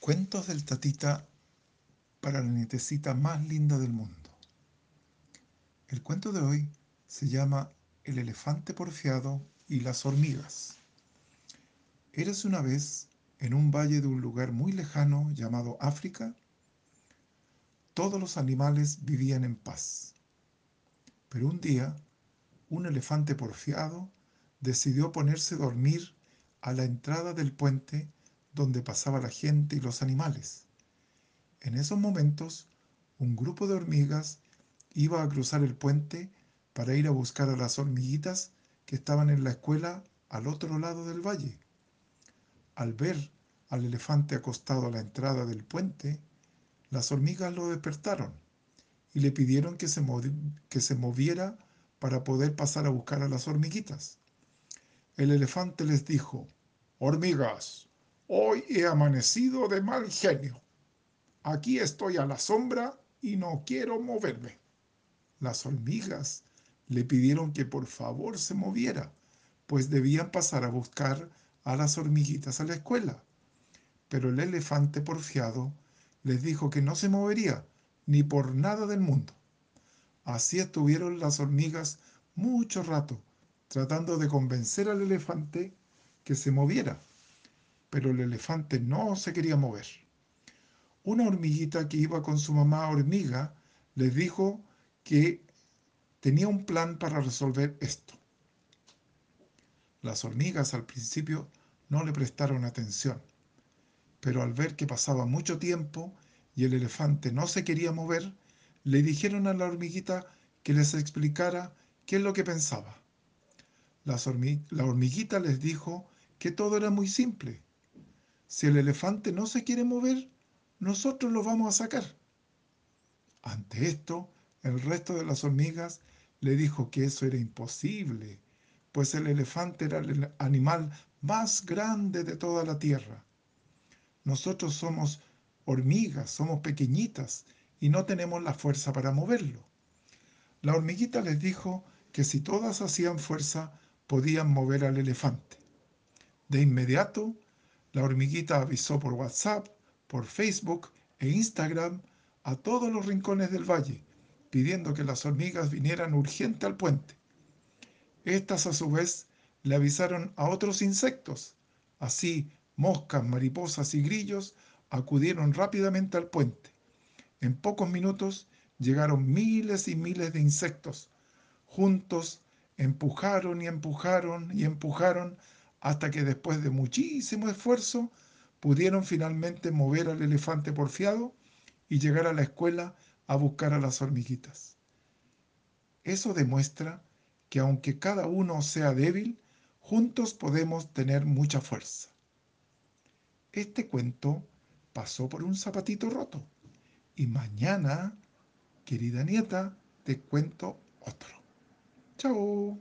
Cuentos del Tatita para la nietecita más linda del mundo. El cuento de hoy se llama El elefante porfiado y las hormigas. Eres una vez, en un valle de un lugar muy lejano llamado África, todos los animales vivían en paz. Pero un día, un elefante porfiado decidió ponerse a dormir a la entrada del puente donde pasaba la gente y los animales. En esos momentos, un grupo de hormigas iba a cruzar el puente para ir a buscar a las hormiguitas que estaban en la escuela al otro lado del valle. Al ver al elefante acostado a la entrada del puente, las hormigas lo despertaron y le pidieron que se, que se moviera para poder pasar a buscar a las hormiguitas. El elefante les dijo, Hormigas, Hoy he amanecido de mal genio. Aquí estoy a la sombra y no quiero moverme. Las hormigas le pidieron que por favor se moviera, pues debían pasar a buscar a las hormiguitas a la escuela. Pero el elefante porfiado les dijo que no se movería, ni por nada del mundo. Así estuvieron las hormigas mucho rato, tratando de convencer al elefante que se moviera pero el elefante no se quería mover. Una hormiguita que iba con su mamá hormiga les dijo que tenía un plan para resolver esto. Las hormigas al principio no le prestaron atención, pero al ver que pasaba mucho tiempo y el elefante no se quería mover, le dijeron a la hormiguita que les explicara qué es lo que pensaba. la hormiguita les dijo que todo era muy simple, si el elefante no se quiere mover, nosotros lo vamos a sacar. Ante esto, el resto de las hormigas le dijo que eso era imposible, pues el elefante era el animal más grande de toda la tierra. Nosotros somos hormigas, somos pequeñitas y no tenemos la fuerza para moverlo. La hormiguita les dijo que si todas hacían fuerza, podían mover al elefante. De inmediato, la hormiguita avisó por WhatsApp, por Facebook e Instagram a todos los rincones del valle, pidiendo que las hormigas vinieran urgente al puente. Estas a su vez le avisaron a otros insectos. Así, moscas, mariposas y grillos acudieron rápidamente al puente. En pocos minutos llegaron miles y miles de insectos. Juntos empujaron y empujaron y empujaron hasta que después de muchísimo esfuerzo pudieron finalmente mover al elefante porfiado y llegar a la escuela a buscar a las hormiguitas. Eso demuestra que aunque cada uno sea débil, juntos podemos tener mucha fuerza. Este cuento pasó por un zapatito roto y mañana, querida nieta, te cuento otro. Chao.